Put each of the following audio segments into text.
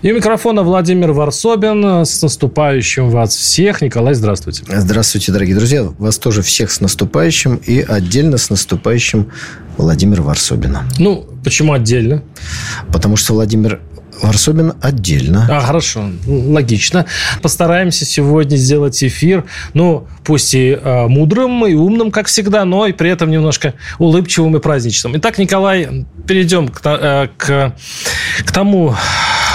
И у микрофона Владимир Варсобин. С наступающим вас всех. Николай, здравствуйте. Здравствуйте, дорогие друзья. Вас тоже всех с наступающим и отдельно с наступающим Владимира Варсобина. Ну, почему отдельно? Потому что Владимир Варсобин отдельно. А, хорошо, логично. Постараемся сегодня сделать эфир, ну, пусть и э, мудрым, и умным, как всегда, но и при этом немножко улыбчивым и праздничным. Итак, Николай, перейдем к, э, к, к тому,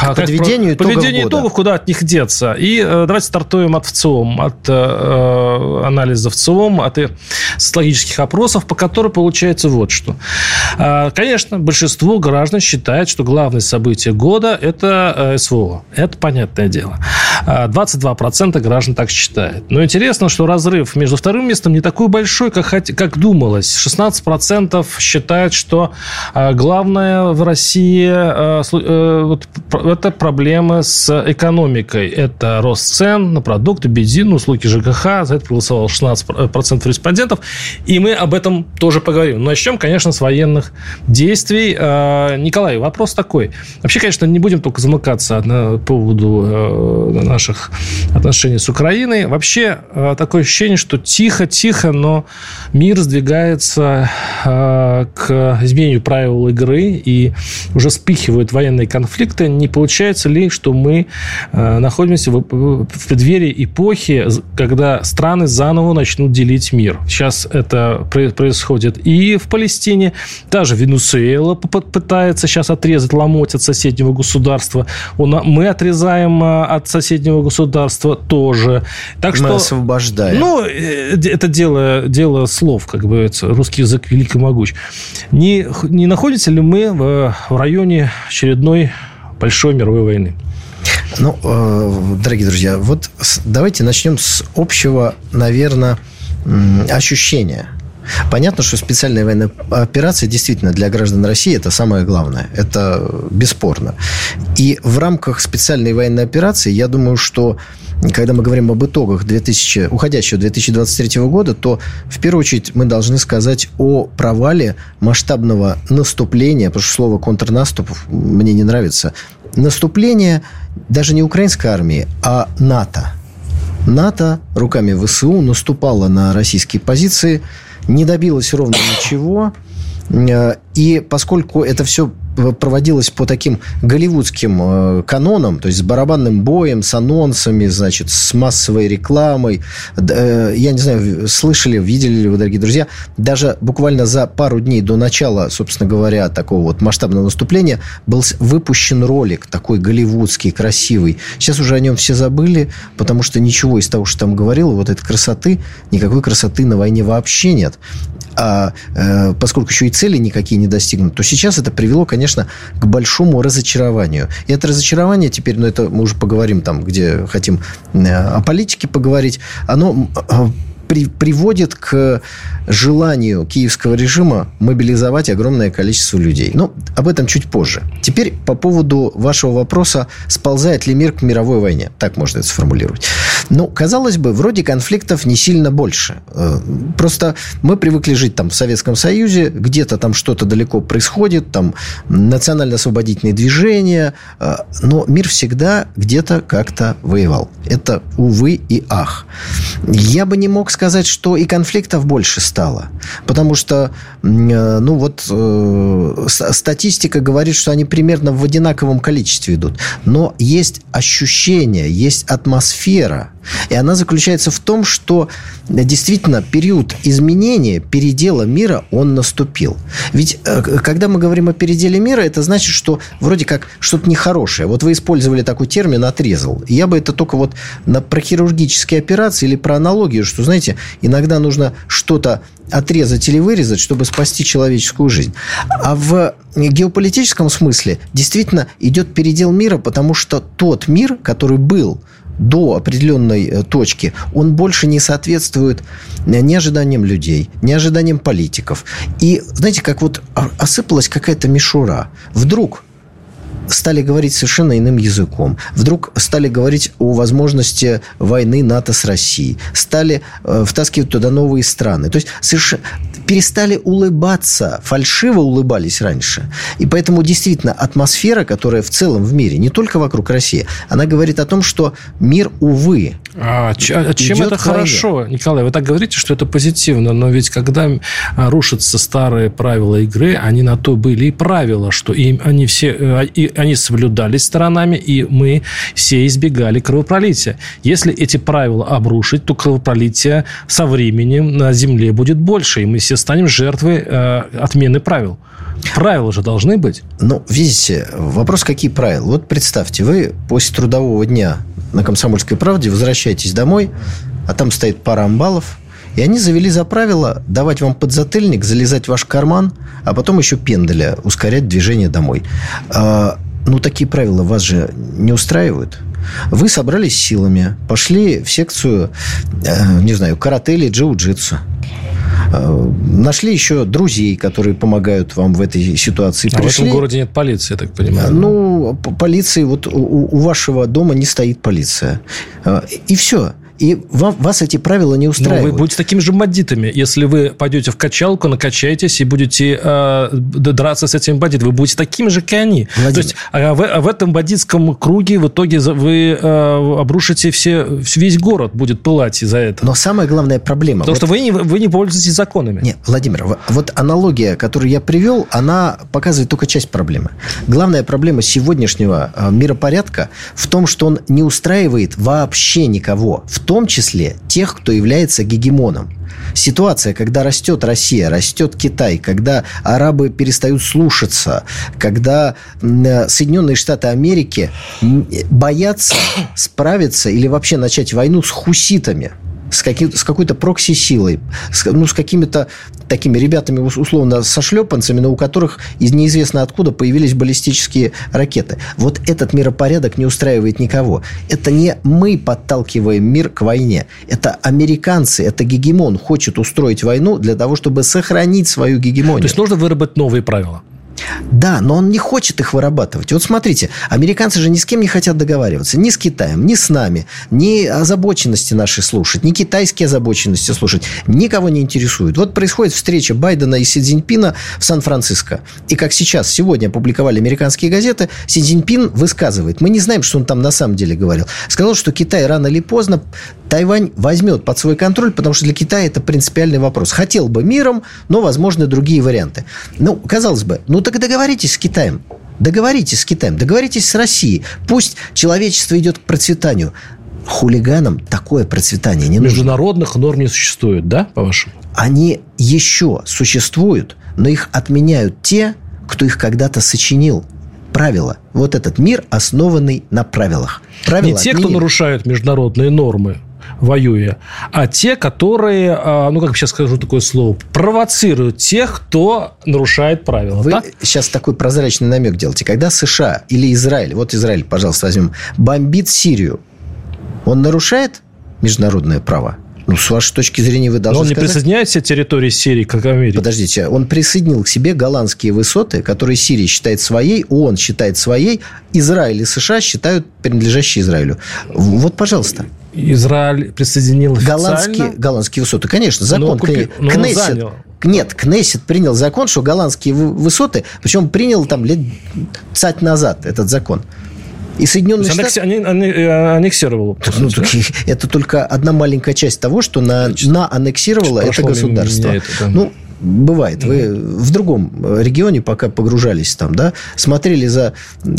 к подведению итогов подведению года. итогов, куда от них деться. И э, давайте стартуем от ВЦИОМ, от э, э анализа ВЦИОМ, от социологических опросов, по которым получается вот что. Э, конечно, большинство граждан считает, что главное событие года – это э, СВО. Это понятное дело. 22% граждан так считают. Но интересно, что разрыв между вторым местом не такой большой, как, как думалось. 16% считают, что главное в России это проблемы с экономикой. Это рост цен на продукты, бензин, услуги ЖКХ. За это проголосовало 16% респондентов. И мы об этом тоже поговорим. Но начнем, конечно, с военных действий. А, Николай, вопрос такой. Вообще, конечно, не будем только замыкаться по поводу э, наших отношений с Украиной. Вообще, э, такое ощущение, что тихо-тихо, но мир сдвигается э, к изменению правил игры и уже спихивают военные конфликты. Не получается ли, что мы находимся в преддверии эпохи, когда страны заново начнут делить мир? Сейчас это происходит и в Палестине. Даже Венесуэла пытается сейчас отрезать ломоть от соседнего государства. Мы отрезаем э, от соседнего государства тоже. Так мы что, освобождаем. Ну, э, это дело, дело слов, как бы русский язык велик и могуч. Не, не находится ли мы в, в районе очередной большой мировой войны. Ну, э, дорогие друзья, вот давайте начнем с общего, наверное, ощущения. Понятно, что специальная военная операция действительно для граждан России это самое главное. Это бесспорно. И в рамках специальной военной операции, я думаю, что когда мы говорим об итогах 2000, уходящего 2023 года, то в первую очередь мы должны сказать о провале масштабного наступления, потому что слово контрнаступ мне не нравится, наступление даже не украинской армии, а НАТО. НАТО руками ВСУ наступало на российские позиции, не добилось ровно ничего. Э, и поскольку это все проводилось по таким голливудским э, канонам, то есть с барабанным боем, с анонсами, значит, с массовой рекламой. Э, я не знаю, слышали, видели ли вы, дорогие друзья, даже буквально за пару дней до начала, собственно говоря, такого вот масштабного выступления был выпущен ролик такой голливудский, красивый. Сейчас уже о нем все забыли, потому что ничего из того, что там говорил, вот этой красоты, никакой красоты на войне вообще нет. А э, поскольку еще и цели никакие не достигнуты, то сейчас это привело, конечно, к большому разочарованию. И это разочарование теперь, ну, это мы уже поговорим там, где хотим э, о политике поговорить, оно э, при, приводит к желанию киевского режима мобилизовать огромное количество людей. Но об этом чуть позже. Теперь по поводу вашего вопроса, сползает ли мир к мировой войне. Так можно это сформулировать. Ну, казалось бы, вроде конфликтов не сильно больше. Э, просто мы привыкли жить там в Советском Союзе, где-то там что-то далеко происходит, там национально-освободительные движения, э, но мир всегда где-то как-то воевал. Это, увы и ах. Я бы не мог сказать, что и конфликтов больше стало. Потому что, э, ну вот, статистика говорит, что они примерно в одинаковом количестве идут. Но есть ощущение, есть атмосфера, и она заключается в том, что действительно период изменения, передела мира, он наступил. Ведь э, когда мы говорим о переделе мира, это значит, что вроде как что-то нехорошее. Вот вы использовали такой термин «отрезал». Я бы это только вот на, про хирургические операции или про аналогию, что, знаете, иногда нужно что-то отрезать или вырезать, чтобы спасти человеческую жизнь. А в геополитическом смысле действительно идет передел мира, потому что тот мир, который был до определенной э, точки, он больше не соответствует э, ни ожиданиям людей, ни ожиданиям политиков. И, знаете, как вот осыпалась какая-то мишура. Вдруг стали говорить совершенно иным языком. Вдруг стали говорить о возможности войны НАТО с Россией. Стали э, втаскивать туда новые страны. То есть совершенно перестали улыбаться, фальшиво улыбались раньше. И поэтому действительно атмосфера, которая в целом в мире, не только вокруг России, она говорит о том, что мир, увы, а, а чем это хорошо, Николай? Вы так говорите, что это позитивно, но ведь когда а, рушатся старые правила игры, они на то были и правила, что им они все э, и они соблюдались сторонами, и мы все избегали кровопролития. Если эти правила обрушить, то кровопролития со временем на Земле будет больше, и мы все станем жертвой э, отмены правил. Правила же должны быть. Ну, видите, вопрос, какие правила. Вот представьте, вы после трудового дня на «Комсомольской правде», возвращаетесь домой, а там стоит пара амбалов, и они завели за правило давать вам подзатыльник, залезать в ваш карман, а потом еще пенделя, ускорять движение домой. А, ну, такие правила вас же не устраивают. Вы собрались силами, пошли в секцию, э, не знаю, карате или джиу-джитсу. Э, нашли еще друзей, которые помогают вам в этой ситуации. А Пришли... в этом городе нет полиции, я так понимаю. Ну, полиции, вот у, у вашего дома не стоит полиция. Э, и все и вам, вас эти правила не устраивают. Но вы будете такими же бандитами. Если вы пойдете в качалку, накачаетесь и будете э, драться с этими бандитами, вы будете такими же, как они. Владимир. То есть а в, а в этом бандитском круге в итоге вы э, обрушите все, весь город будет пылать из-за этого. Но самая главная проблема... Потому вот... что вы не, вы не пользуетесь законами. Нет, Владимир, вот аналогия, которую я привел, она показывает только часть проблемы. Главная проблема сегодняшнего э, миропорядка в том, что он не устраивает вообще никого. В том числе тех, кто является гегемоном. Ситуация, когда растет Россия, растет Китай, когда арабы перестают слушаться, когда Соединенные Штаты Америки боятся справиться или вообще начать войну с хуситами – с, каким, с какой-то прокси-силой, с, ну, с какими-то такими ребятами, условно, со шлепанцами, но у которых из неизвестно откуда появились баллистические ракеты. Вот этот миропорядок не устраивает никого. Это не мы подталкиваем мир к войне. Это американцы, это гегемон хочет устроить войну для того, чтобы сохранить свою гегемонию. То есть нужно выработать новые правила. Да, но он не хочет их вырабатывать. Вот смотрите, американцы же ни с кем не хотят договариваться. Ни с Китаем, ни с нами. Ни озабоченности наши слушать, ни китайские озабоченности слушать. Никого не интересует. Вот происходит встреча Байдена и Си Цзиньпина в Сан-Франциско. И как сейчас, сегодня опубликовали американские газеты, Си Цзиньпин высказывает. Мы не знаем, что он там на самом деле говорил. Сказал, что Китай рано или поздно Тайвань возьмет под свой контроль, потому что для Китая это принципиальный вопрос. Хотел бы миром, но возможны другие варианты. Ну, казалось бы, ну так договоритесь с Китаем. Договоритесь с Китаем, договоритесь с Россией. Пусть человечество идет к процветанию. Хулиганам такое процветание не нужно. Международных норм не существует, да, по-вашему? Они еще существуют, но их отменяют те, кто их когда-то сочинил правила. Вот этот мир, основанный на правилах. Правила Не те, отменили. кто нарушают международные нормы, воюя, а те, которые, а, ну, как сейчас скажу такое слово, провоцируют тех, кто нарушает правила. Вы так? сейчас такой прозрачный намек делаете. Когда США или Израиль, вот Израиль, пожалуйста, возьмем, бомбит Сирию, он нарушает международное право? Ну, с вашей точки зрения, вы должны Но он сказать... не присоединяет все территории Сирии, как Америка. Подождите, он присоединил к себе голландские высоты, которые Сирия считает своей, ООН считает своей, Израиль и США считают принадлежащие Израилю. Вот, пожалуйста. Израиль присоединил голландские, голландские высоты. Конечно, закон. Купи... Кнессет, нет, Кнессет принял закон, что голландские высоты, причем принял там лет цать назад этот закон. И Соединенные Штаты... Они, они, э, аннексировал. Ну, это только одна маленькая часть того, что на, на аннексировало это государство. Это, да. Ну, Бывает. Вы в другом регионе, пока погружались там, да, смотрели за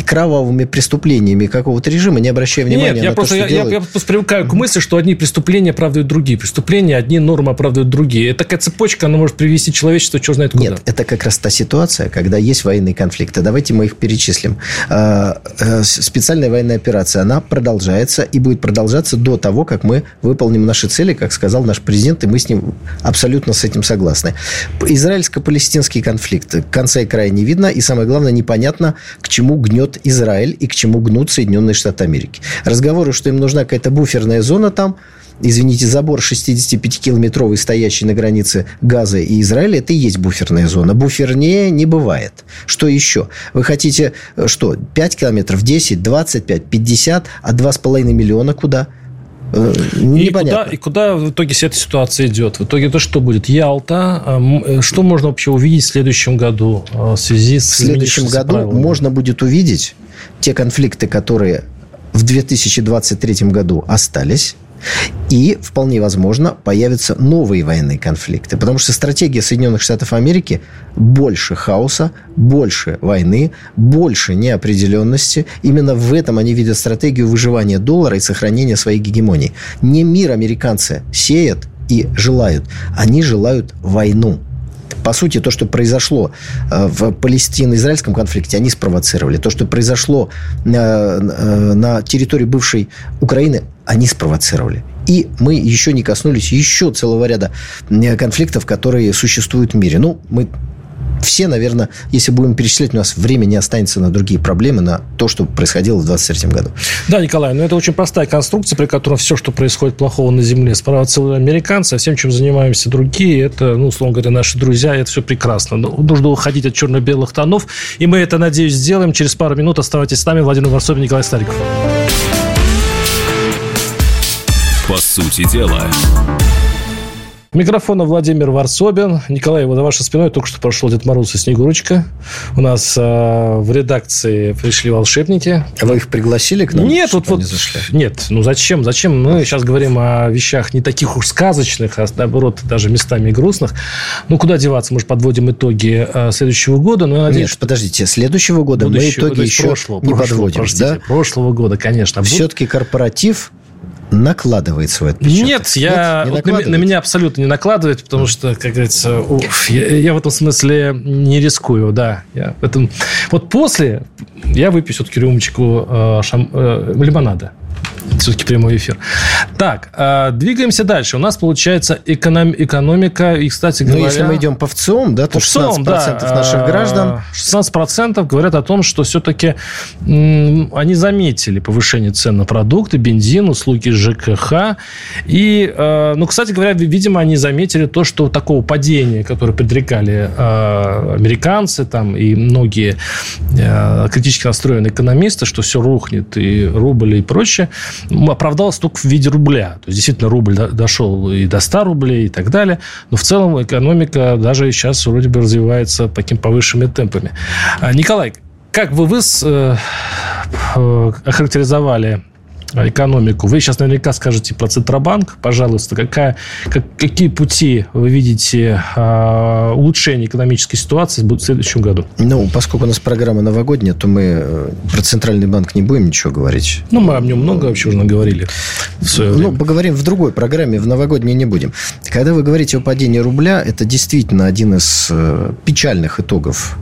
кровавыми преступлениями какого-то режима, не обращая внимания Нет, на я то, просто, что я, делают... я, я просто привыкаю к мысли, что одни преступления оправдывают другие. Преступления, одни нормы оправдывают другие. Это такая цепочка, она может привести человечество, что знает куда. Нет, это как раз та ситуация, когда есть военные конфликты. Давайте мы их перечислим. А, э, специальная военная операция, она продолжается и будет продолжаться до того, как мы выполним наши цели, как сказал наш президент, и мы с ним абсолютно с этим согласны. Израильско-палестинский конфликт. Конца и края не видно. И самое главное, непонятно, к чему гнет Израиль и к чему гнут Соединенные Штаты Америки. Разговоры, что им нужна какая-то буферная зона там, извините, забор 65-километровый, стоящий на границе Газа и Израиля, это и есть буферная зона. Буфернее не бывает. Что еще? Вы хотите, э, что, 5 километров, 10, 25, 50, а 2,5 миллиона куда? Э, и куда, и куда в итоге вся эта ситуация идет? В итоге это что будет? Ялта. А, э, что можно вообще увидеть в следующем году в связи с... В следующем году правилами? можно будет увидеть те конфликты, которые в 2023 году остались, и, вполне возможно, появятся новые военные конфликты. Потому что стратегия Соединенных Штатов Америки больше хаоса, больше войны, больше неопределенности. Именно в этом они видят стратегию выживания доллара и сохранения своей гегемонии. Не мир американцы сеют и желают. Они желают войну. По сути, то, что произошло э, в Палестино-израильском конфликте, они спровоцировали. То, что произошло э, э, на территории бывшей Украины, они спровоцировали. И мы еще не коснулись еще целого ряда конфликтов, которые существуют в мире. Ну, мы все, наверное, если будем перечислять, у нас время не останется на другие проблемы, на то, что происходило в 2023 году. Да, Николай, но это очень простая конструкция, при которой все, что происходит плохого на Земле, спровоцировали американцы, а всем, чем занимаемся другие, это, ну, условно говоря, наши друзья, это все прекрасно. Но нужно уходить от черно-белых тонов, и мы это, надеюсь, сделаем. Через пару минут оставайтесь с нами. Владимир Варсобин, Николай Стариков. По сути дела. Микрофона Владимир Варсобин. Николай, вот за вашей спиной только что прошел Дед Мороз и Снегурочка. У нас э, в редакции пришли волшебники. А вы их пригласили к нам? Нет, вот, вот, нет. Ну зачем? Зачем? Мы сейчас говорим о вещах не таких уж сказочных, а наоборот даже местами грустных. Ну куда деваться? Мы же подводим итоги э, следующего года. Но я надеюсь, нет, подождите, следующего года будущего, мы итоги еще прошлого, не прошлого, подводим, простите, да? Прошлого года, конечно. Все-таки корпоратив накладывает свой отпечаток. Нет, я, Нет, не вот на, на меня абсолютно не накладывает, потому что, как говорится, уф, я, я в этом смысле не рискую, да. Я в этом... Вот после я выпью все-таки рюмочку э, шам... э, лимонада все-таки прямой эфир. Так, э, двигаемся дальше. У нас получается эконом, экономика. И, кстати говоря... Ну, если мы идем по ВЦИОМ, да, то 16% да, наших граждан... 16% говорят о том, что все-таки они заметили повышение цен на продукты, бензин, услуги ЖКХ. И, э, ну, кстати говоря, видимо, они заметили то, что такого падения, которое предрекали э, американцы там и многие критически настроенные экономисты, что все рухнет и рубль и прочее, оправдалось только в виде рубля. То есть, действительно, рубль дошел и до 100 рублей и так далее. Но в целом экономика даже сейчас вроде бы развивается такими повышенными темпами. А, Николай, как бы вы э, э, охарактеризовали экономику. Вы сейчас наверняка скажете про Центробанк. Пожалуйста, какая, как, какие пути вы видите э, улучшения экономической ситуации в следующем году? Ну, поскольку у нас программа новогодняя, то мы э, про Центральный банк не будем ничего говорить. Ну, мы о нем много вообще уже наговорили ну. Ну, поговорим в другой программе, в новогодней не будем. Когда вы говорите о падении рубля, это действительно один из э, печальных итогов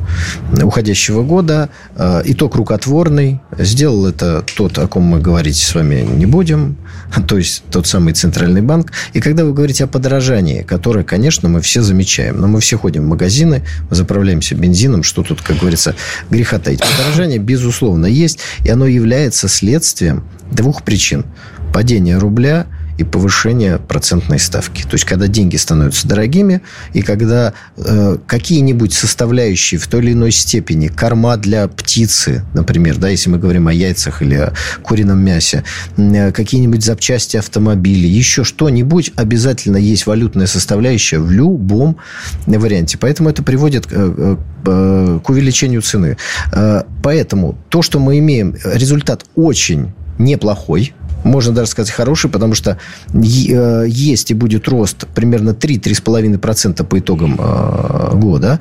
уходящего года. Э, итог рукотворный. Сделал это тот, о ком мы говорите с вами вами не будем, то есть тот самый центральный банк. И когда вы говорите о подорожании, которое, конечно, мы все замечаем, но мы все ходим в магазины, заправляемся бензином, что тут, как говорится, греха таить. Подорожание, безусловно, есть, и оно является следствием двух причин. Падения рубля – и повышение процентной ставки. То есть, когда деньги становятся дорогими, и когда э, какие-нибудь составляющие в той или иной степени, корма для птицы, например, да, если мы говорим о яйцах или о курином мясе, э, какие-нибудь запчасти автомобилей, еще что-нибудь, обязательно есть валютная составляющая в любом варианте. Поэтому это приводит э, э, к увеличению цены. Э, поэтому то, что мы имеем, результат очень неплохой, можно даже сказать хороший, потому что э, есть и будет рост примерно 3-3,5% по итогам э, года.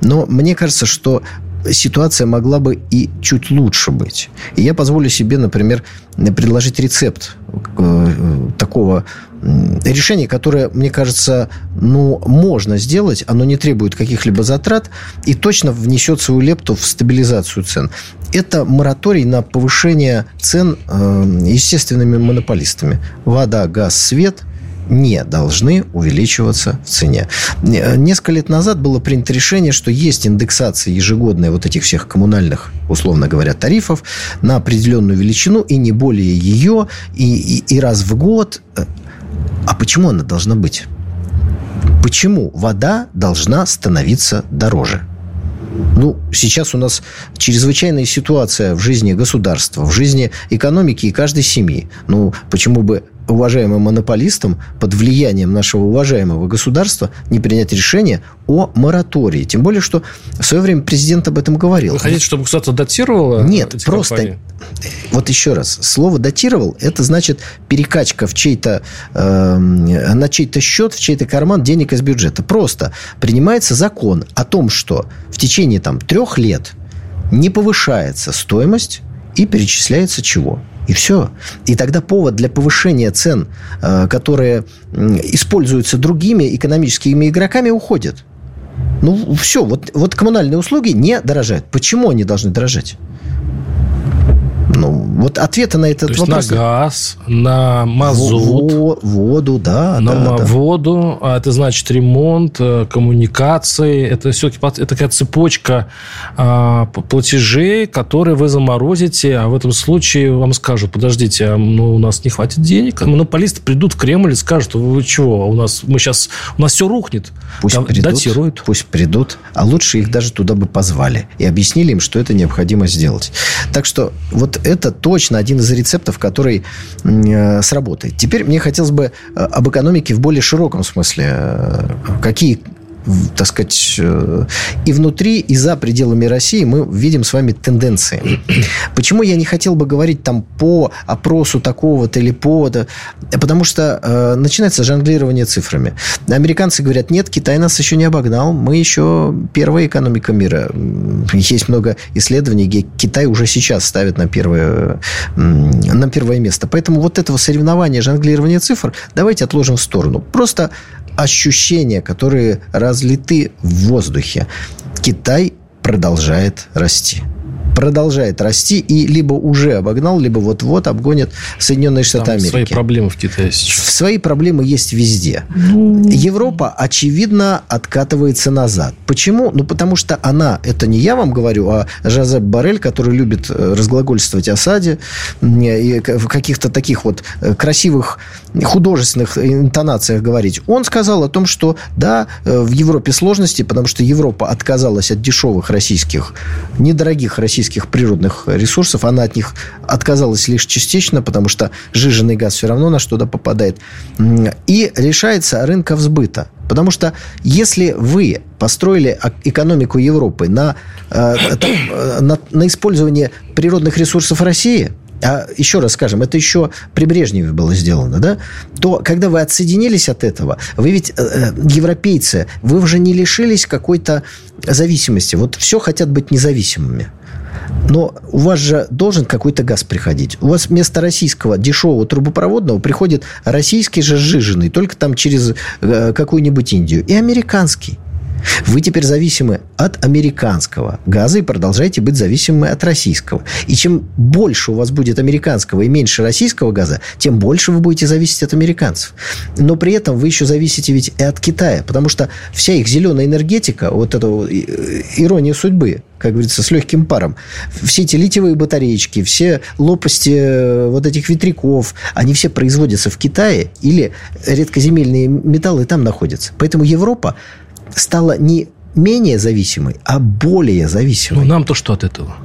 Но мне кажется, что ситуация могла бы и чуть лучше быть. И я позволю себе, например, предложить рецепт э, такого решение, которое, мне кажется, ну, можно сделать, оно не требует каких-либо затрат и точно внесет свою лепту в стабилизацию цен. Это мораторий на повышение цен э, естественными монополистами. Вода, газ, свет не должны увеличиваться в цене. Несколько лет назад было принято решение, что есть индексация ежегодная вот этих всех коммунальных, условно говоря, тарифов на определенную величину и не более ее, и, и, и раз в год. А почему она должна быть? Почему вода должна становиться дороже? Ну, сейчас у нас чрезвычайная ситуация в жизни государства, в жизни экономики и каждой семьи. Ну, почему бы уважаемым монополистам под влиянием нашего уважаемого государства не принять решение о моратории. Тем более, что в свое время президент об этом говорил. Вы хотите, чтобы государство датировало? Нет, просто... Компании? Вот еще раз. Слово «датировал» – это значит перекачка в чей-то, э, на чей-то счет, в чей-то карман денег из бюджета. Просто принимается закон о том, что в течение там, трех лет не повышается стоимость и перечисляется чего? И все. И тогда повод для повышения цен, э, которые используются другими экономическими игроками, уходит. Ну, все. Вот, вот коммунальные услуги не дорожают. Почему они должны дорожать? Ну, вот ответы на этот То вопрос. на газ, на мазут. Во, воду, да. На да, да. воду, а это значит ремонт, э, коммуникации. Это все-таки это такая цепочка а, платежей, которые вы заморозите, а в этом случае вам скажут, подождите, а, ну, у нас не хватит денег. Монополисты придут в Кремль и скажут, вы чего, у нас, мы сейчас, у нас все рухнет. Пусть да, придут, датируют. Пусть придут, а лучше их даже туда бы позвали и объяснили им, что это необходимо сделать. Так что вот это точно один из рецептов, который э, сработает. Теперь мне хотелось бы э, об экономике в более широком смысле. Э, какие так сказать, э, и внутри, и за пределами России мы видим с вами тенденции. Почему я не хотел бы говорить там по опросу такого-то или по... Потому что э, начинается жонглирование цифрами. Американцы говорят, нет, Китай нас еще не обогнал, мы еще первая экономика мира. Есть много исследований, где Китай уже сейчас ставит на первое, на первое место. Поэтому вот этого соревнования, жонглирования цифр давайте отложим в сторону. Просто ощущения, которые разлиты в воздухе. Китай продолжает расти продолжает расти и либо уже обогнал, либо вот-вот обгонит Соединенные Штаты Там Америки. Свои проблемы в Китае сейчас. Свои проблемы есть везде. Ну... Европа, очевидно, откатывается назад. Почему? Ну, потому что она, это не я вам говорю, а Жозеп Барель, который любит э, разглагольствовать о саде и в каких-то таких вот э, красивых художественных интонациях говорить. Он сказал о том, что да, э, в Европе сложности, потому что Европа отказалась от дешевых российских, недорогих российских российских природных ресурсов. Она от них отказалась лишь частично, потому что жиженый газ все равно на что-то попадает. И решается рынка взбыта. Потому что если вы построили экономику Европы на, э, э, на, на использование природных ресурсов России – а еще раз скажем, это еще при Брежневе было сделано, да, то когда вы отсоединились от этого, вы ведь э, э, европейцы, вы уже не лишились какой-то зависимости. Вот все хотят быть независимыми. Но у вас же должен какой-то газ приходить. У вас вместо российского дешевого трубопроводного приходит российский же сжиженный, только там через э, какую-нибудь Индию. И американский. Вы теперь зависимы от американского газа и продолжаете быть зависимы от российского. И чем больше у вас будет американского и меньше российского газа, тем больше вы будете зависеть от американцев. Но при этом вы еще зависите ведь и от Китая, потому что вся их зеленая энергетика, вот эта ирония судьбы, как говорится, с легким паром. Все эти литиевые батареечки, все лопасти э, вот этих ветряков, они все производятся в Китае или редкоземельные металлы там находятся. Поэтому Европа стала не менее зависимой, а более зависимой. Ну, нам-то что от этого?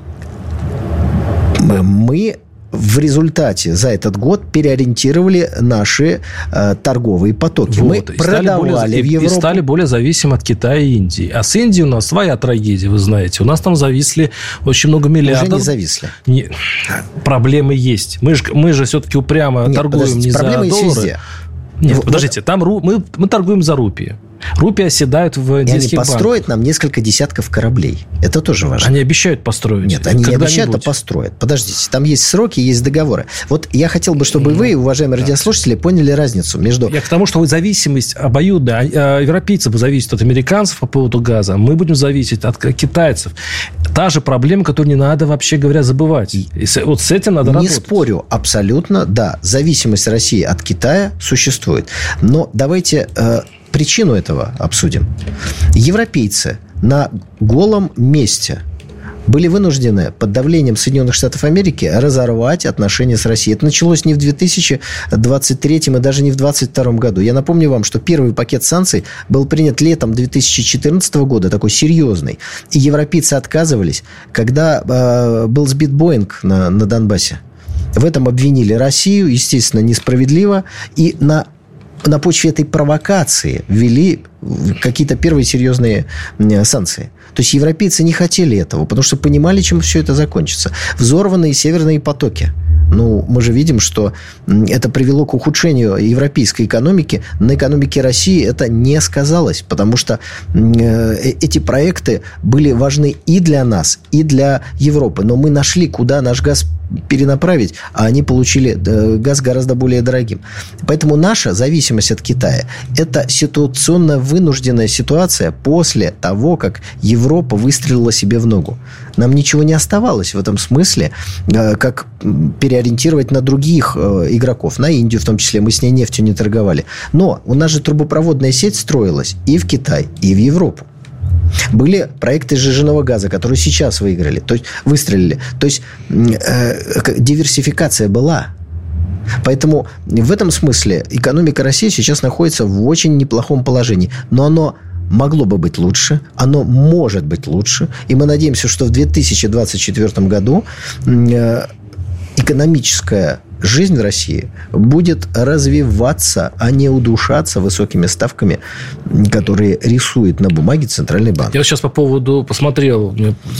Мы в результате за этот год переориентировали наши э, торговые потоки. Вот. Мы продавали более, в Европу. И стали более зависимы от Китая и Индии. А с Индией у нас своя трагедия, вы знаете. У нас там зависли очень много миллиардов. Уже не зависли. Не, проблемы есть. Мы же, мы же все-таки упрямо Нет, торгуем не за доллары. Везде. Нет, вот, подождите, там ру, мы, мы торгуем за рупии. Рупии оседают в И они индийских построят нам несколько десятков кораблей. Это тоже важно. Они обещают построить. Нет, они не обещают, а построят. Подождите, там есть сроки, есть договоры. Вот я хотел бы, чтобы вы, уважаемые радиослушатели, поняли разницу между... Я к тому, что вы зависимость обоюдная. А, а, Европейцы бы зависят от американцев по поводу газа, мы будем зависеть от китайцев. Та же проблема, которую не надо, вообще говоря, забывать. И вот с этим надо Не работать. спорю, абсолютно, да, зависимость России от Китая существует. Но давайте э, причину этого обсудим. Европейцы на голом месте были вынуждены под давлением Соединенных Штатов Америки разорвать отношения с Россией. Это началось не в 2023 и даже не в 2022 году. Я напомню вам, что первый пакет санкций был принят летом 2014 года, такой серьезный. И европейцы отказывались, когда э, был сбит Боинг на, на Донбассе. В этом обвинили Россию, естественно, несправедливо. И на на почве этой провокации ввели какие-то первые серьезные санкции. То есть европейцы не хотели этого, потому что понимали, чем все это закончится. Взорванные северные потоки. Ну, мы же видим, что это привело к ухудшению европейской экономики. На экономике России это не сказалось, потому что м, э, эти проекты были важны и для нас, и для Европы. Но мы нашли, куда наш газ перенаправить, а они получили э, газ гораздо более дорогим. Поэтому наша зависимость от Китая – это ситуационно вынужденная ситуация после того, как Европа выстрелила себе в ногу. Нам ничего не оставалось в этом смысле, э, как переориентировать на других э, игроков, на Индию в том числе. Мы с ней нефтью не торговали. Но у нас же трубопроводная сеть строилась и в Китай, и в Европу. Были проекты сжиженного газа, которые сейчас выиграли, то есть выстрелили. То есть э, диверсификация была. Поэтому в этом смысле экономика России сейчас находится в очень неплохом положении. Но оно могло бы быть лучше, оно может быть лучше. И мы надеемся, что в 2024 году э, экономическая жизнь России будет развиваться, а не удушаться высокими ставками, которые рисует на бумаге Центральный банк. Я сейчас по поводу посмотрел,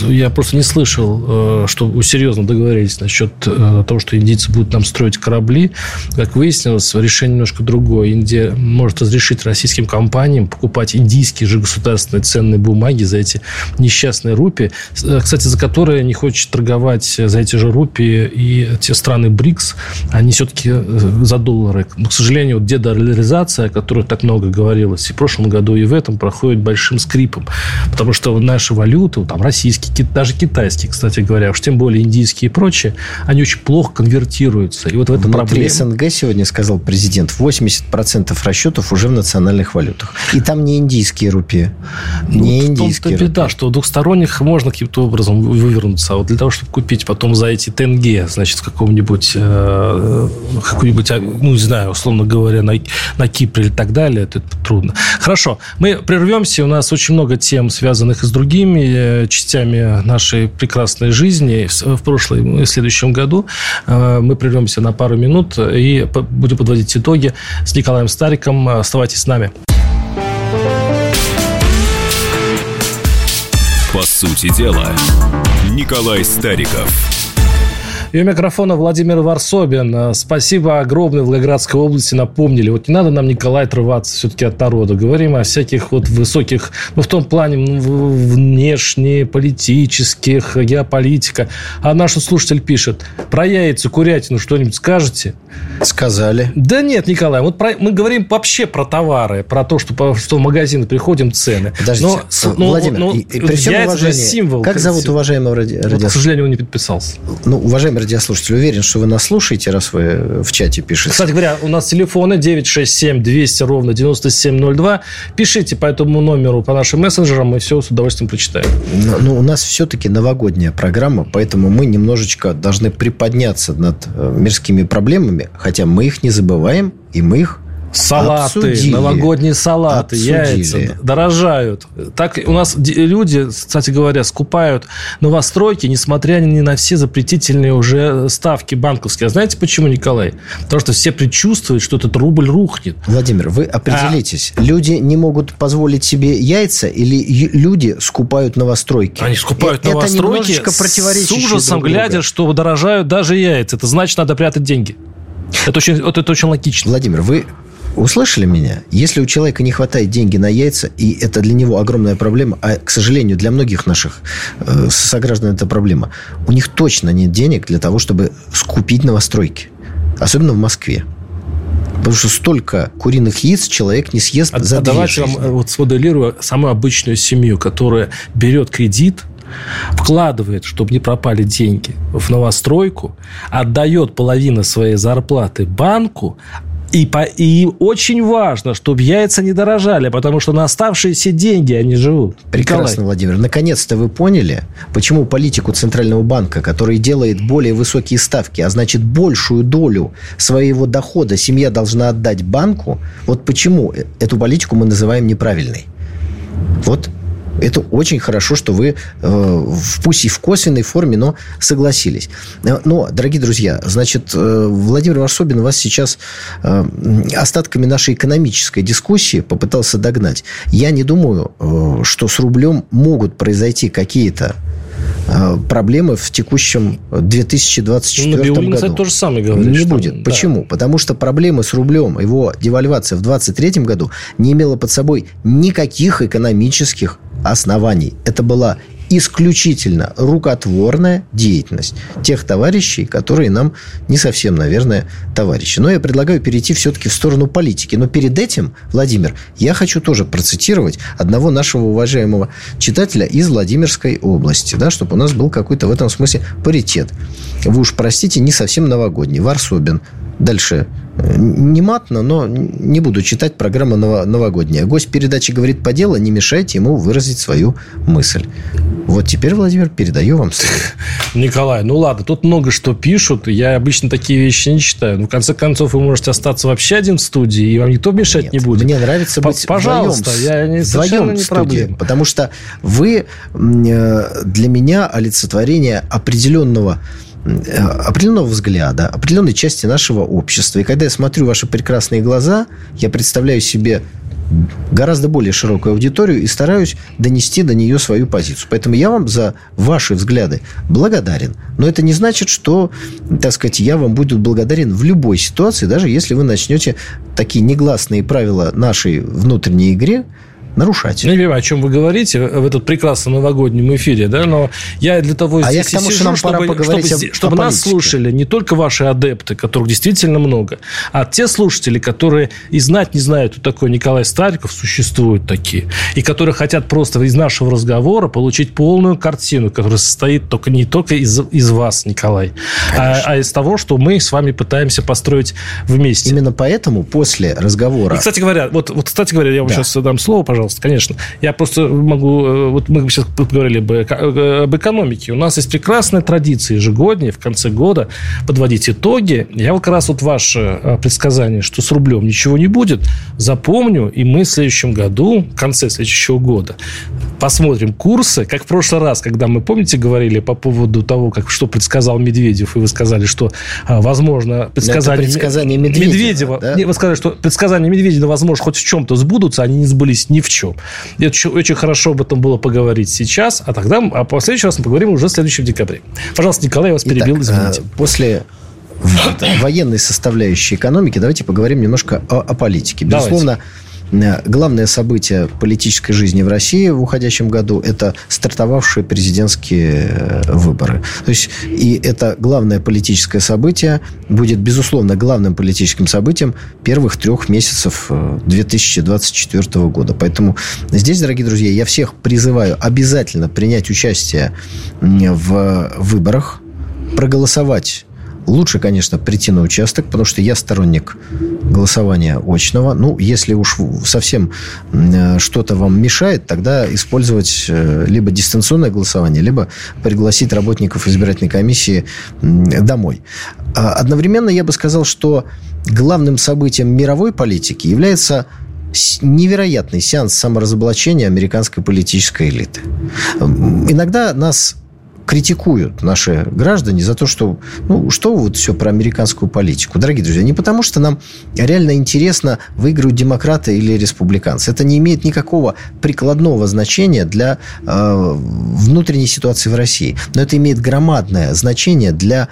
я просто не слышал, э, что серьезно договорились насчет э, того, что индийцы будут нам строить корабли. Как выяснилось, решение немножко другое. Индия может разрешить российским компаниям покупать индийские же государственные ценные бумаги за эти несчастные рупии, э, кстати, за которые не хочет торговать за эти же рупии и те страны БРИКС, они все-таки за доллары. Но, к сожалению, вот дедолларизация, о которой так много говорилось и в прошлом году, и в этом, проходит большим скрипом. Потому что наши валюты, там российские, ки- даже китайские, кстати говоря, уж тем более индийские и прочие, они очень плохо конвертируются. И вот в этом Внутри проблема. СНГ сегодня сказал президент, 80% расчетов уже в национальных валютах. И там не индийские рупии. Ну, не в том-то индийские беда, рупии. что у двухсторонних можно каким-то образом вывернуться. А вот для того, чтобы купить потом за эти тенге, значит, в каком-нибудь, э, какой-нибудь, а, ну, не знаю, условно говоря, на, на Кипре или так далее, это, это трудно. Хорошо, мы прервемся. У нас очень много тем, связанных с другими э, частями нашей прекрасной жизни в, в прошлом и в следующем году. Э, Мы прервемся на пару минут и будем подводить итоги с Николаем Стариком. Оставайтесь с нами. По сути дела, Николай Стариков. И у микрофона Владимир Варсобин. Э, Спасибо огромное Волгоградской области. Напомнили. Вот не надо нам, Николай, отрываться все-таки от народа. Говорим о всяких вот высоких, ну, в том плане, ну, внешне, политических, геополитика. А наш слушатель пишет, про яйца, курятину что-нибудь скажете? Сказали. Да нет, Николай, вот про- мы говорим вообще про товары, про то, что, что в магазин приходим, цены. Подождите, Но ну, Владимир, ну, и- и при всем уважении, символ. как зовут уважаемого ради... Вот, к радиослушателя? сожалению, он не подписался. Ну, уважаемый радиослушатель, уверен, что вы нас слушаете, раз вы в чате пишете. Кстати говоря, у нас телефоны 967 200 ровно 9702. Пишите по этому номеру, по нашим мессенджерам, мы все с удовольствием прочитаем. Но, ну, у нас все-таки новогодняя программа, поэтому мы немножечко должны приподняться над э, мирскими проблемами, хотя мы их не забываем, и мы их Салаты, Обсудили. новогодние салаты, Обсудили. яйца дорожают. Так у нас люди, кстати говоря, скупают новостройки, несмотря ни на все запретительные уже ставки банковские. А знаете почему, Николай? Потому что все предчувствуют, что этот рубль рухнет. Владимир, вы определитесь. Люди не могут позволить себе яйца или люди скупают новостройки? Они скупают Это новостройки немножечко с ужасом, друг глядя, что дорожают даже яйца. Это значит, надо прятать деньги. Это очень, вот это очень логично. Владимир, вы Услышали меня? Если у человека не хватает деньги на яйца, и это для него огромная проблема, а, к сожалению, для многих наших э, сограждан это проблема, у них точно нет денег для того, чтобы скупить новостройки. Особенно в Москве. Потому что столько куриных яиц человек не съест а, за а давайте жизни. вам вот смоделирую самую обычную семью, которая берет кредит, вкладывает, чтобы не пропали деньги, в новостройку, отдает половину своей зарплаты банку, и, по, и очень важно, чтобы яйца не дорожали, потому что на оставшиеся деньги они живут. Прекрасно, Николай. Владимир. Наконец-то вы поняли, почему политику Центрального банка, который делает более высокие ставки, а значит большую долю своего дохода семья должна отдать банку, вот почему эту политику мы называем неправильной. Вот это очень хорошо, что вы, э, пусть и в косвенной форме, но согласились. Э, но, дорогие друзья, значит, э, Владимир Варсобин вас сейчас остатками нашей экономической дискуссии попытался догнать. Я не думаю, что с рублем могут произойти какие-то проблемы в текущем 2024 ну, году. то же самое говорит. Не будет. Да. Почему? Потому что проблемы с рублем, его девальвация в 2023 году не имела под собой никаких экономических оснований. Это была исключительно рукотворная деятельность тех товарищей, которые нам не совсем, наверное, товарищи. Но я предлагаю перейти все-таки в сторону политики. Но перед этим, Владимир, я хочу тоже процитировать одного нашего уважаемого читателя из Владимирской области, да, чтобы у нас был какой-то в этом смысле паритет. Вы уж простите, не совсем новогодний. Варсобин. Дальше не матно, но не буду читать программу новогодняя. Гость передачи говорит по делу, не мешайте ему выразить свою мысль. Вот теперь, Владимир, передаю вам слово. Николай, ну ладно, тут много что пишут. Я обычно такие вещи не читаю. Но в конце концов вы можете остаться вообще один в студии, и вам никто мешать Нет, не будет. Мне нравится быть Пожалуйста, вдвоем, я не, вдвоем не проблема. Потому что вы э, для меня олицетворение определенного определенного взгляда, определенной части нашего общества. И когда я смотрю ваши прекрасные глаза, я представляю себе гораздо более широкую аудиторию и стараюсь донести до нее свою позицию. Поэтому я вам за ваши взгляды благодарен. Но это не значит, что, так сказать, я вам буду благодарен в любой ситуации, даже если вы начнете такие негласные правила нашей внутренней игре нарушать. Не понимаю, о чем вы говорите в этот прекрасном новогоднем эфире, да, но я для того а здесь я к тому, сижу, что нам чтобы, пора поговорить чтобы, о, чтобы о нас слушали не только ваши адепты, которых действительно много, а те слушатели, которые и знать не знают, кто такой Николай Стариков, существуют такие, и которые хотят просто из нашего разговора получить полную картину, которая состоит только не только из, из вас, Николай, а, а из того, что мы с вами пытаемся построить вместе. Именно поэтому после разговора... И, кстати говоря, вот, вот кстати говоря, я вам да. сейчас дам слово, пожалуйста, пожалуйста, конечно. Я просто могу... Э, вот мы сейчас поговорили об, об экономике. У нас есть прекрасная традиция ежегоднее, в конце года, подводить итоги. Я вот как раз вот ваше э, предсказание, что с рублем ничего не будет, запомню, и мы в следующем году, в конце следующего года, посмотрим курсы, как в прошлый раз, когда мы, помните, говорили по поводу того, как, что предсказал Медведев, и вы сказали, что, э, возможно, предсказания... предсказание Медведева. Медведева да? Вы сказали, что предсказания Медведева, возможно, хоть в чем-то сбудутся, они не сбылись ни в чем. И очень, хорошо об этом было поговорить сейчас, а тогда, а в следующий раз мы поговорим уже в следующем декабре. Пожалуйста, Николай, я вас перебил, Итак, извините. После военной составляющей экономики давайте поговорим немножко о, о политике. Безусловно, давайте главное событие политической жизни в России в уходящем году – это стартовавшие президентские э, выборы. То есть, и это главное политическое событие будет, безусловно, главным политическим событием первых трех месяцев 2024 э, года. Поэтому здесь, дорогие друзья, я всех призываю обязательно принять участие в выборах, проголосовать Лучше, конечно, прийти на участок, потому что я сторонник голосования очного. Ну, если уж совсем э, что-то вам мешает, тогда использовать э, либо дистанционное голосование, либо пригласить работников избирательной комиссии домой. А одновременно я бы сказал, что главным событием мировой политики является невероятный сеанс саморазоблачения американской политической элиты. Иногда нас критикуют наши граждане за то, что, ну, что вот все про американскую политику. Дорогие друзья, не потому что нам реально интересно, выиграют демократы или республиканцы. Это не имеет никакого прикладного значения для э, внутренней ситуации в России. Но это имеет громадное значение для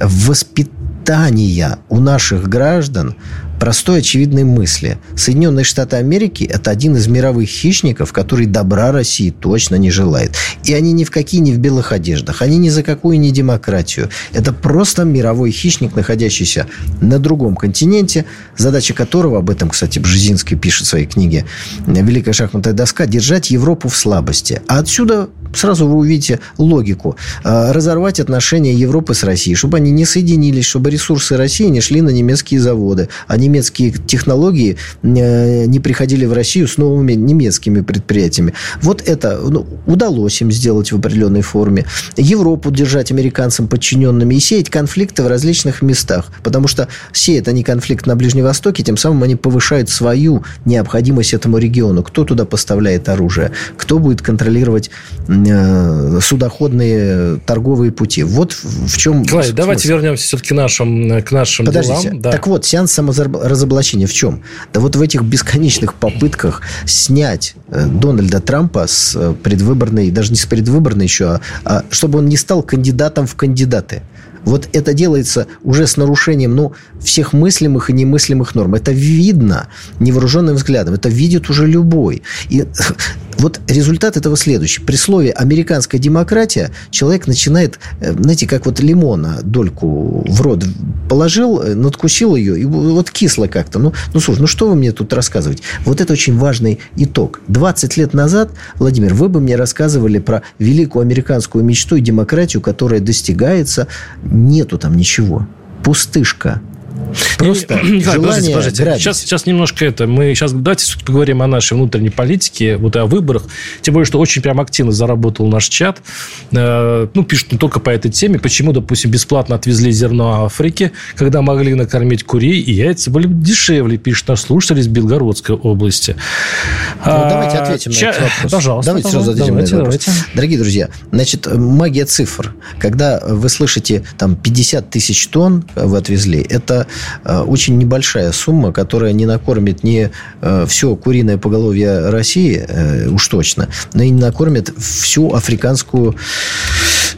воспитания питания у наших граждан простой очевидной мысли. Соединенные Штаты Америки – это один из мировых хищников, который добра России точно не желает. И они ни в какие не в белых одеждах, они ни за какую не демократию. Это просто мировой хищник, находящийся на другом континенте, задача которого, об этом, кстати, Бжезинский пишет в своей книге «Великая шахматная доска», держать Европу в слабости. А отсюда сразу вы увидите логику. Э, разорвать отношения Европы с Россией, чтобы они не соединились, чтобы ресурсы России не шли на немецкие заводы, а немецкие технологии э, не приходили в Россию с новыми немецкими предприятиями. Вот это ну, удалось им сделать в определенной форме. Европу держать американцам подчиненными и сеять конфликты в различных местах. Потому что сеют они конфликт на Ближнем Востоке, тем самым они повышают свою необходимость этому региону. Кто туда поставляет оружие? Кто будет контролировать Э, судоходные торговые пути. Вот в чем Клай, давайте вернемся все-таки к нашим, к нашим Подождите. делам. Да. Так вот, сеанс саморазоблачения в чем? Да вот в этих бесконечных попытках снять э, Дональда Трампа с э, предвыборной, даже не с предвыборной еще, а, а чтобы он не стал кандидатом в кандидаты. Вот это делается уже с нарушением ну, всех мыслимых и немыслимых норм. Это видно невооруженным взглядом. Это видит уже любой. И вот результат этого следующий. При слове «американская демократия» человек начинает, э, знаете, как вот лимона дольку в рот положил, э, надкусил ее, и вот кисло как-то. Ну, ну, слушай, ну что вы мне тут рассказывать? Вот это очень важный итог. 20 лет назад, Владимир, вы бы мне рассказывали про великую американскую мечту и демократию, которая достигается. Нету там ничего. Пустышка. Просто и, желание подождите, подождите. Сейчас, сейчас немножко это. Мы сейчас давайте поговорим о нашей внутренней политике, вот о выборах. Тем более, что очень прям активно заработал наш чат. Э, ну, пишут не только по этой теме. Почему, допустим, бесплатно отвезли зерно Африке, когда могли накормить курей, и яйца были дешевле, пишет наш слушатель из Белгородской области. Ну, а, давайте ответим Ча... на этот вопрос. Пожалуйста. Давайте сразу ответим давайте, на этот давайте. вопрос. Дорогие друзья, значит, магия цифр. Когда вы слышите там 50 тысяч тонн вы отвезли, это очень небольшая сумма, которая не накормит не э, все куриное поголовье России, э, уж точно, но и не накормит всю африканскую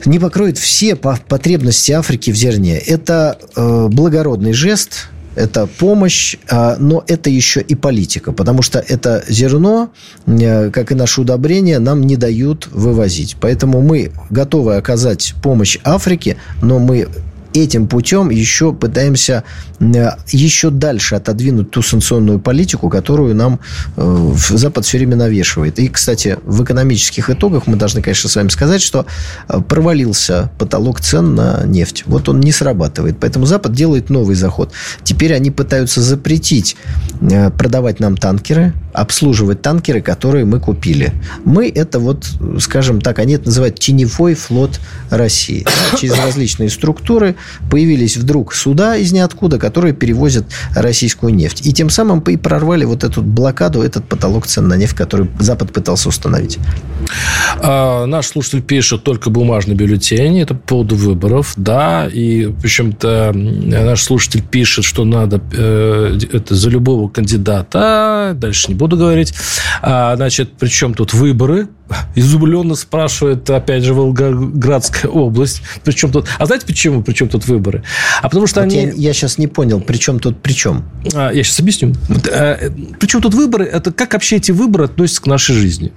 не покроет все потребности Африки в зерне. Это благородный жест, это помощь, но это еще и политика, потому что это зерно, как и наше удобрение, нам не дают вывозить. Поэтому мы готовы оказать помощь Африке, но мы этим путем еще пытаемся э, еще дальше отодвинуть ту санкционную политику, которую нам э, Запад все время навешивает. И, кстати, в экономических итогах мы должны, конечно, с вами сказать, что э, провалился потолок цен на нефть. Вот он не срабатывает. Поэтому Запад делает новый заход. Теперь они пытаются запретить продавать нам танкеры, обслуживать танкеры, которые мы купили. Мы это вот, скажем так, они это называют теневой флот России. Через различные структуры появились вдруг суда из ниоткуда, которые перевозят российскую нефть. И тем самым и прорвали вот эту блокаду, этот потолок цен на нефть, который Запад пытался установить. А, наш слушатель пишет только бумажный бюллетень. Это по поводу выборов, да. И причем-то наш слушатель пишет, что надо э, это за любого кандидата. Дальше не буду говорить. А, значит, причем тут выборы? Изумленно спрашивает, опять же, Волгоградская область. Причем тут... А знаете почему? Причем тут выборы? А потому что вот они... Я, я сейчас не понял, при чем тут при чем? А, я сейчас объясню. А, причем тут выборы? Это как вообще эти выборы относятся к нашей жизни?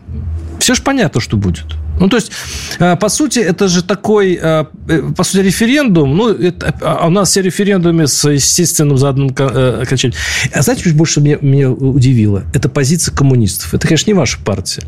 Все же понятно, что будет. Ну, то есть, э, по сути, это же такой, э, э, по сути, референдум. Ну, это, а у нас все референдумы с естественным заданным окончанием. А знаете, что больше меня, меня удивило? Это позиция коммунистов. Это, конечно, не ваша партия.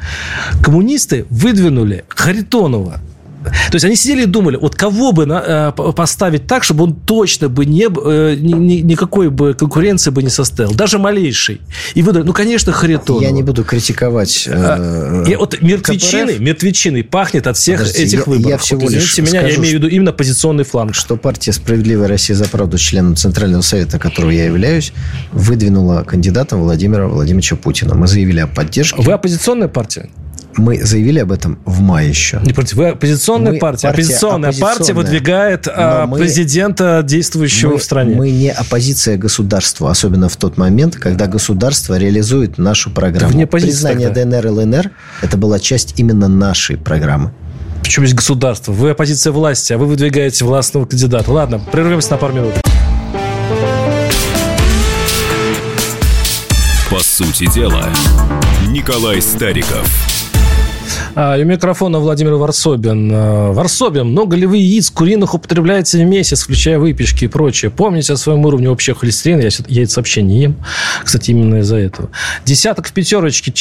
Коммунисты выдвинули Харитонова то есть они сидели и думали, вот кого бы на, э, поставить так, чтобы он точно бы не, э, ни, никакой бы конкуренции бы не составил, даже малейшей. И выдали, ну, конечно, Харитонова. Я не буду критиковать. Э, и вот мертвечиной, мертвечиной пахнет от всех Подождите, этих я, выборов. Я всего вот, лишь меня, скажу, я имею в виду именно позиционный фланг. Что партия «Справедливая Россия за правду», членом Центрального совета, которого я являюсь, выдвинула кандидатом Владимира Владимировича Путина. Мы заявили о поддержке. Вы оппозиционная партия? мы заявили об этом в мае еще. Не против. Вы оппозиционная мы партия. Оппозиционная, оппозиционная партия выдвигает а, мы, президента, действующего мы, в стране. Мы не оппозиция государству, особенно в тот момент, когда государство реализует нашу программу. Да Признание тогда. ДНР и ЛНР – это была часть именно нашей программы. Причем есть государство. Вы оппозиция власти, а вы выдвигаете властного кандидата. Ладно, прервемся на пару минут. По сути дела, Николай Стариков – а, и у микрофона Владимир Варсобин. А, Варсобин, много ли вы яиц куриных употребляете в месяц, включая выпечки и прочее? Помните о своем уровне общего холестерина? Я яиц вообще не ем. Кстати, именно из-за этого. Десяток в пятерочке,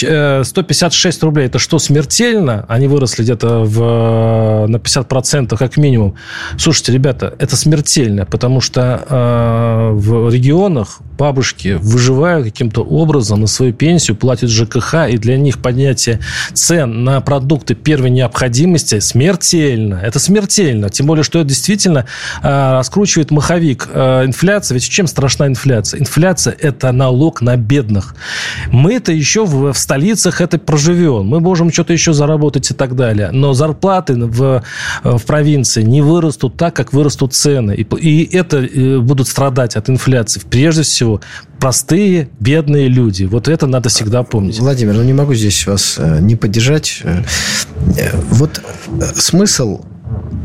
156 э, рублей. Это что, смертельно? Они выросли где-то в, на 50% как минимум. Слушайте, ребята, это смертельно, потому что э, в регионах бабушки выживают каким-то образом на свою пенсию, платят ЖКХ, и для них поднятие цен на продукты первой необходимости смертельно. Это смертельно. Тем более, что это действительно э, раскручивает маховик. Э, инфляция, ведь чем страшна инфляция? Инфляция – это налог на бедных. Мы-то еще в, в столицах это проживем. Мы можем что-то еще заработать и так далее. Но зарплаты в, в провинции не вырастут так, как вырастут цены. И, и это э, будут страдать от инфляции. Прежде всего, простые, бедные люди. Вот это надо всегда помнить. Владимир, ну не могу здесь вас э, не поддержать. Э, вот смысл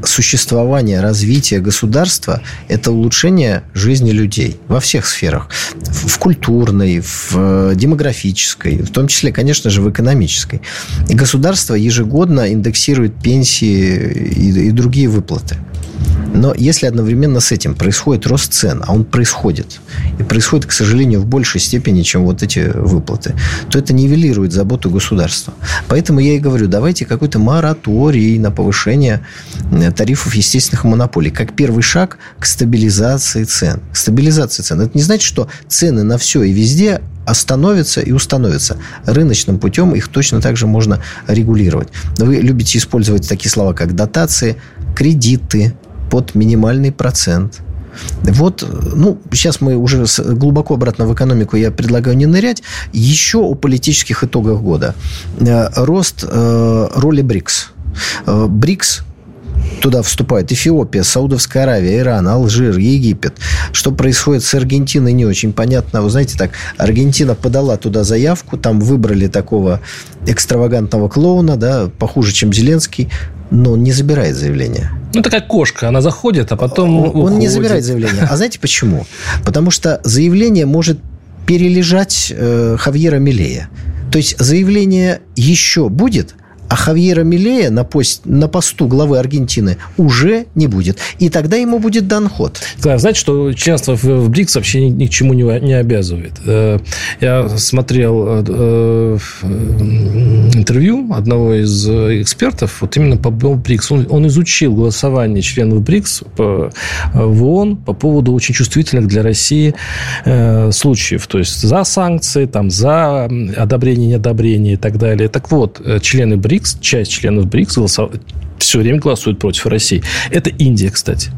существования, развития государства – это улучшение жизни людей во всех сферах. В культурной, в демографической, в том числе, конечно же, в экономической. И государство ежегодно индексирует пенсии и, и другие выплаты. Но если одновременно с этим происходит рост цен, а он происходит, и происходит, к сожалению, в большей степени, чем вот эти выплаты, то это нивелирует заботу государства. Поэтому я и говорю, давайте какой-то мораторий на повышение э, тарифов естественных монополий, как первый шаг к стабилизации цен. К стабилизации цен. Это не значит, что цены на все и везде остановятся и установятся. Рыночным путем их точно так же можно регулировать. Вы любите использовать такие слова, как дотации, кредиты, под минимальный процент. Вот, ну, сейчас мы уже глубоко обратно в экономику, я предлагаю не нырять. Еще о политических итогах года. Э, рост э, роли БРИКС. Э, БРИКС туда вступают Эфиопия, Саудовская Аравия, Иран, Алжир, Египет. Что происходит с Аргентиной, не очень понятно. Вы знаете, так, Аргентина подала туда заявку, там выбрали такого экстравагантного клоуна, да, похуже, чем Зеленский, но он не забирает заявление. Ну, такая кошка, она заходит, а потом Он, он не забирает заявление. А знаете почему? Потому что заявление может перележать э, Хавьера Милея. То есть заявление еще будет, а Хавьера Милея на, пост, на посту главы Аргентины уже не будет. И тогда ему будет дан ход. Да, знаете, что членство в, БРИКС вообще ни, ни к чему не, не обязывает. Э, я смотрел э, интервью одного из экспертов вот именно по БРИКС. Он, он изучил голосование членов БРИКС по, в ООН по поводу очень чувствительных для России э, случаев. То есть за санкции, там, за одобрение, неодобрение и так далее. Так вот, члены БРИКС БРИКС, часть членов БРИКС голосов... все время голосует против России. Это Индия, кстати.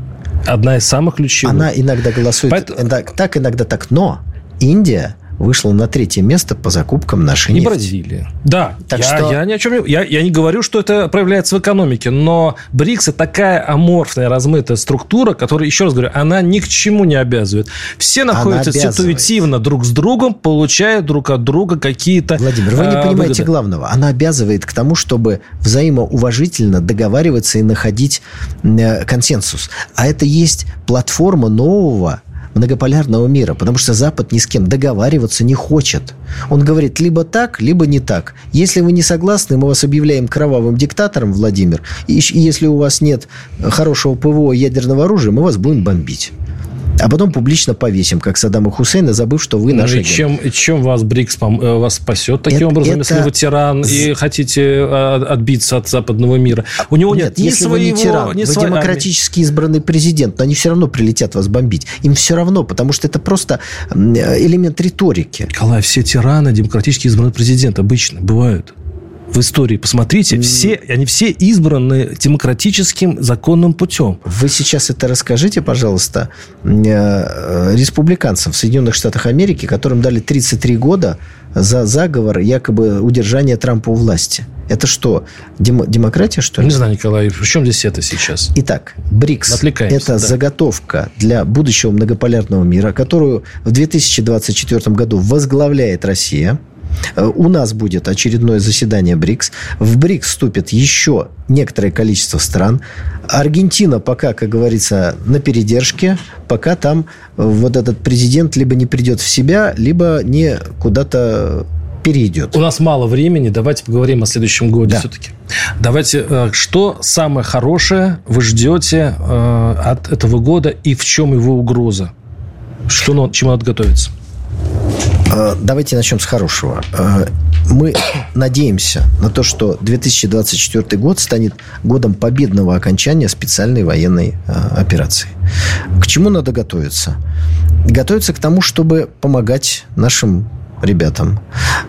Одна из самых ключевых. Она иногда голосует Поэтому... так, иногда так, но Индия вышла на третье место по закупкам нашей и нефти. Бразилия. Да, так я, что... я ни о чем не... Я, я не говорю, что это проявляется в экономике, но БРИКС – это такая аморфная, размытая структура, которая, еще раз говорю, она ни к чему не обязывает. Все находятся ситуативно друг с другом, получая друг от друга какие-то Владимир, вы не а, понимаете выгоды. главного. Она обязывает к тому, чтобы взаимоуважительно договариваться и находить э, консенсус. А это есть платформа нового многополярного мира, потому что Запад ни с кем договариваться не хочет. Он говорит либо так, либо не так. Если вы не согласны, мы вас объявляем кровавым диктатором, Владимир, и если у вас нет хорошего ПВО ядерного оружия, мы вас будем бомбить а потом публично повесим, как Саддама Хусейна, забыв, что вы наш ну, и чем, чем вас БРИКС э, вас спасет таким это, образом, это... если вы тиран и хотите э, отбиться от западного мира? У него нет, нет если своего... Вы не тиран, не вы своей... демократически избранный президент, но они все равно прилетят вас бомбить. Им все равно, потому что это просто элемент риторики. Николай, все тираны демократически избранный президент обычно бывают в истории. Посмотрите, все, они все избраны демократическим законным путем. Вы сейчас это расскажите, пожалуйста, э, республиканцам в Соединенных Штатах Америки, которым дали 33 года за заговор якобы удержания Трампа у власти. Это что, дем- демократия, что ли? Не знаю, Николай, в чем здесь это сейчас? Итак, БРИКС – это да. заготовка для будущего многополярного мира, которую в 2024 году возглавляет Россия – У нас будет очередное заседание БРИКС. В БРИКС вступит еще некоторое количество стран. Аргентина пока, как говорится, на передержке, пока там вот этот президент либо не придет в себя, либо не куда-то перейдет. У нас мало времени, давайте поговорим о следующем годе да. все-таки. Давайте, э, что самое хорошее вы ждете э, от этого года и в чем его угроза? Что, чему надо готовиться? Э, давайте начнем с хорошего. Мы надеемся на то, что 2024 год станет годом победного окончания специальной военной операции. К чему надо готовиться? Готовиться к тому, чтобы помогать нашим ребятам,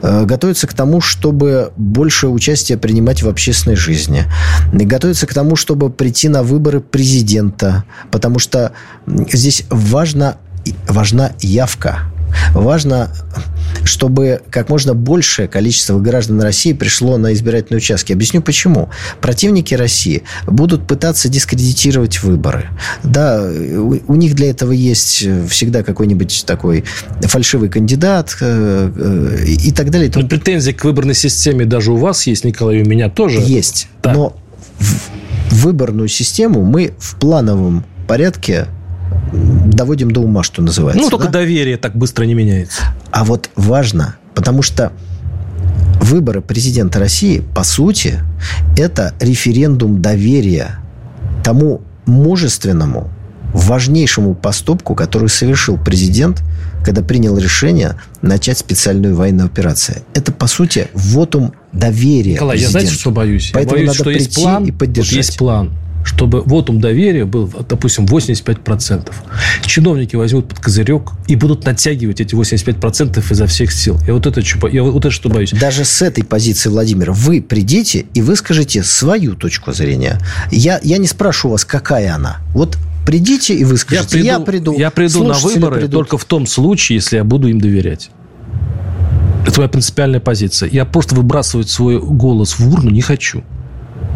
э, готовиться к тому, чтобы больше участия принимать в общественной жизни, готовиться к тому, чтобы прийти на выборы президента, потому что здесь важно, важна явка. Важно, чтобы как можно большее количество граждан России пришло на избирательные участки. Объясню почему. Противники России будут пытаться дискредитировать выборы. Да, у них для этого есть всегда какой-нибудь такой фальшивый кандидат э, э, и так далее. Но претензии к выборной системе даже у вас есть, Николай, и у меня тоже. Есть. Да. Но в выборную систему мы в плановом порядке доводим до ума, что называется. Ну, только да? доверие так быстро не меняется. А вот важно, потому что выборы президента России, по сути, это референдум доверия тому мужественному, важнейшему поступку, который совершил президент, когда принял решение начать специальную военную операцию. Это, по сути, вотум доверия Николай, президенту. я знаете, что боюсь? Поэтому я боюсь, надо что прийти есть план, и поддержать. Вот есть план чтобы вотум доверия был, допустим, 85%. Чиновники возьмут под козырек и будут натягивать эти 85% изо всех сил. Я вот это, я вот это что боюсь. Даже с этой позиции, Владимир, вы придите и выскажите свою точку зрения. Я, я не спрашиваю вас, какая она. Вот придите и выскажите. Я приду, я приду, я приду на выборы придут. только в том случае, если я буду им доверять. Это моя принципиальная позиция. Я просто выбрасывать свой голос в урну не хочу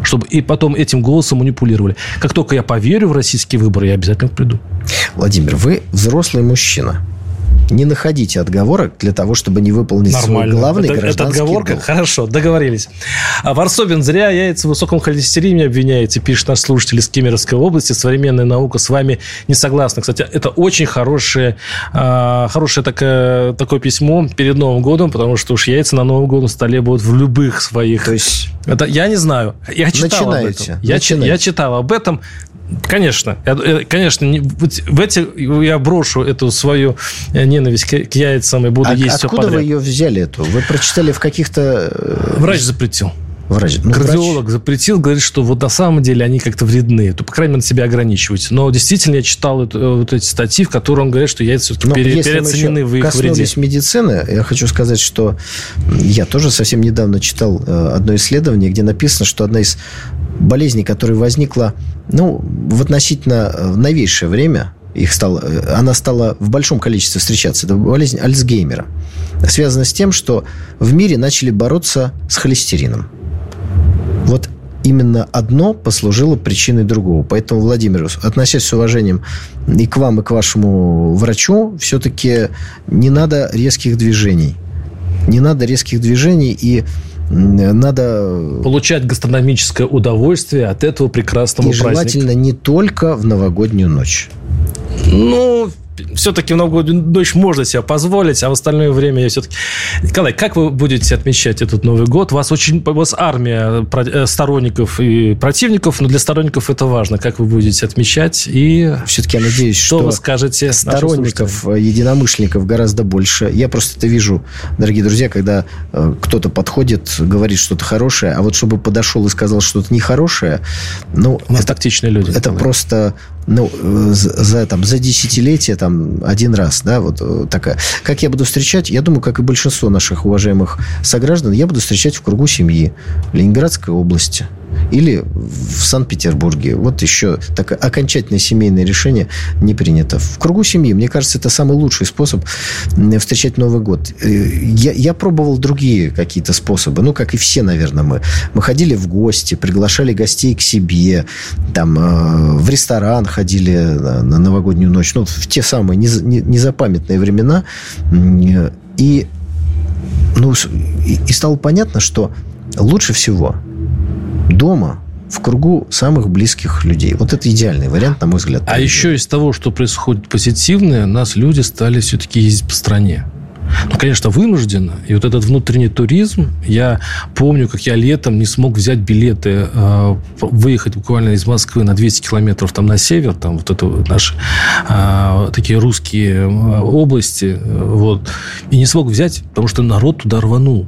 чтобы и потом этим голосом манипулировали. Как только я поверю в российские выборы, я обязательно приду. Владимир, вы взрослый мужчина не находите отговорок для того, чтобы не выполнить Нормально. свой главный это, гражданский Это отговорка? долг. Хорошо, договорились. А Варсобин, зря яйца в высоком холестерине обвиняете, пишет наш слушатель из Кемеровской области. Современная наука с вами не согласна. Кстати, это очень хорошее, а, хорошее такое, такое письмо перед Новым годом, потому что уж яйца на Новый год на столе будут в любых своих... То есть... Это, я не знаю. Я читал Начинаете. об этом. Я, я читал об этом. Конечно, конечно, в эти я брошу эту свою э, ненависть к, к яйцам и буду а есть все подряд. Откуда вы ее взяли эту? Вы прочитали в каких-то... Э, врач запретил. Врач. Ну, Кардиолог врач... запретил, говорит, что вот на самом деле они как-то вредны. То, по крайней мере, себя ограничивать. Но действительно я читал это, э, вот эти статьи, в которых он говорит, что яйца все-таки Но пере, переоценены в их вреде. медицины, я хочу сказать, что я тоже совсем недавно читал одно исследование, где написано, что одна из болезней, которая возникла ну, в относительно э, новейшее время, их стало, э, она стала в большом количестве встречаться. Это болезнь Альцгеймера. Связана с тем, что в мире начали бороться с холестерином. Именно одно послужило причиной другого. Поэтому, Владимир, относясь с уважением и к вам, и к вашему врачу, все-таки не надо резких движений. Не надо резких движений и надо... Получать гастрономическое удовольствие от этого прекрасного И праздника. желательно не только в новогоднюю ночь. Ну, все-таки в новогоднюю ночь можно себе позволить, а в остальное время я все-таки... Николай, как вы будете отмечать этот Новый год? У вас очень... У вас армия э, сторонников и противников, но для сторонников это важно. Как вы будете отмечать? И все-таки я надеюсь, что, что вы скажете сторонников, единомышленников гораздо больше. Я просто это вижу, дорогие друзья, когда э, кто-то подходит, говорит что-то хорошее, а вот чтобы подошел и сказал что-то нехорошее, ну... У нас это, тактичные люди. Это Николай. просто ну, за, там, за десятилетие там, один раз, да, вот э, такая. Как я буду встречать? Я думаю, как и большинство наших уважаемых сограждан, я буду встречать в кругу семьи Ленинградской области или в Санкт-Петербурге. Вот еще такое окончательное семейное решение не принято. В кругу семьи, мне кажется, это самый лучший способ встречать Новый год. Э, я, я пробовал другие какие-то способы, ну, как и все, наверное, мы. Мы ходили в гости, приглашали гостей к себе, там, э, в ресторан ходили на новогоднюю ночь, ну, в те самые незапамятные времена. И ну, и, и стало понятно, что лучше всего дома в кругу самых близких людей. Вот это идеальный вариант, на мой взгляд. А еще из того, что происходит позитивное, нас люди стали все-таки ездить по стране. Ну, конечно, вынужденно. И вот этот внутренний туризм, я помню, как я летом не смог взять билеты, э, выехать буквально из Москвы на 200 километров там на север, там вот это наши э, такие русские э, области, вот, и не смог взять, потому что народ туда рванул.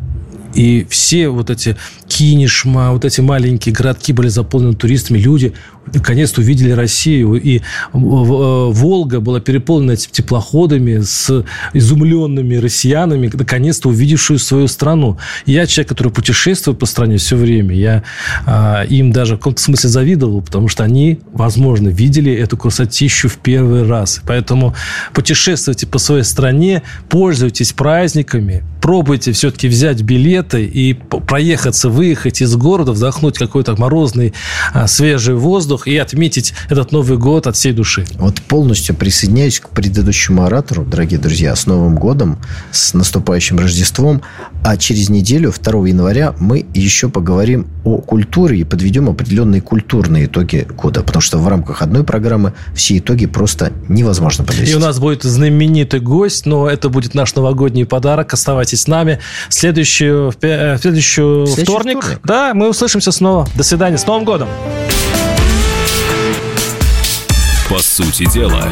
И все вот эти Кинешма, вот эти маленькие городки были заполнены туристами. Люди наконец-то увидели Россию. И э, Волга была переполнена теплоходами с изумленными россиянами, наконец-то увидевшую свою страну. Я человек, который путешествует по стране все время. Я а, им даже в каком-то смысле завидовал, потому что они, возможно, видели эту красотищу в первый раз. Поэтому путешествуйте по своей стране, пользуйтесь праздниками, пробуйте все-таки взять билеты и проехаться, выехать из города, вдохнуть какой-то морозный, а, свежий воздух, воздух и отметить этот Новый год от всей души. Вот полностью присоединяюсь к предыдущему оратору, дорогие друзья, с Новым годом, с наступающим Рождеством. А через неделю, 2 января, мы еще поговорим о культуре и подведем определенные культурные итоги года. Потому что в рамках одной программы все итоги просто невозможно подвести. И у нас будет знаменитый гость, но это будет наш новогодний подарок. Оставайтесь с нами. Следующий, следующий, следующий вторник, вторник. Да, мы услышимся снова. До свидания. С Новым годом! По сути дела,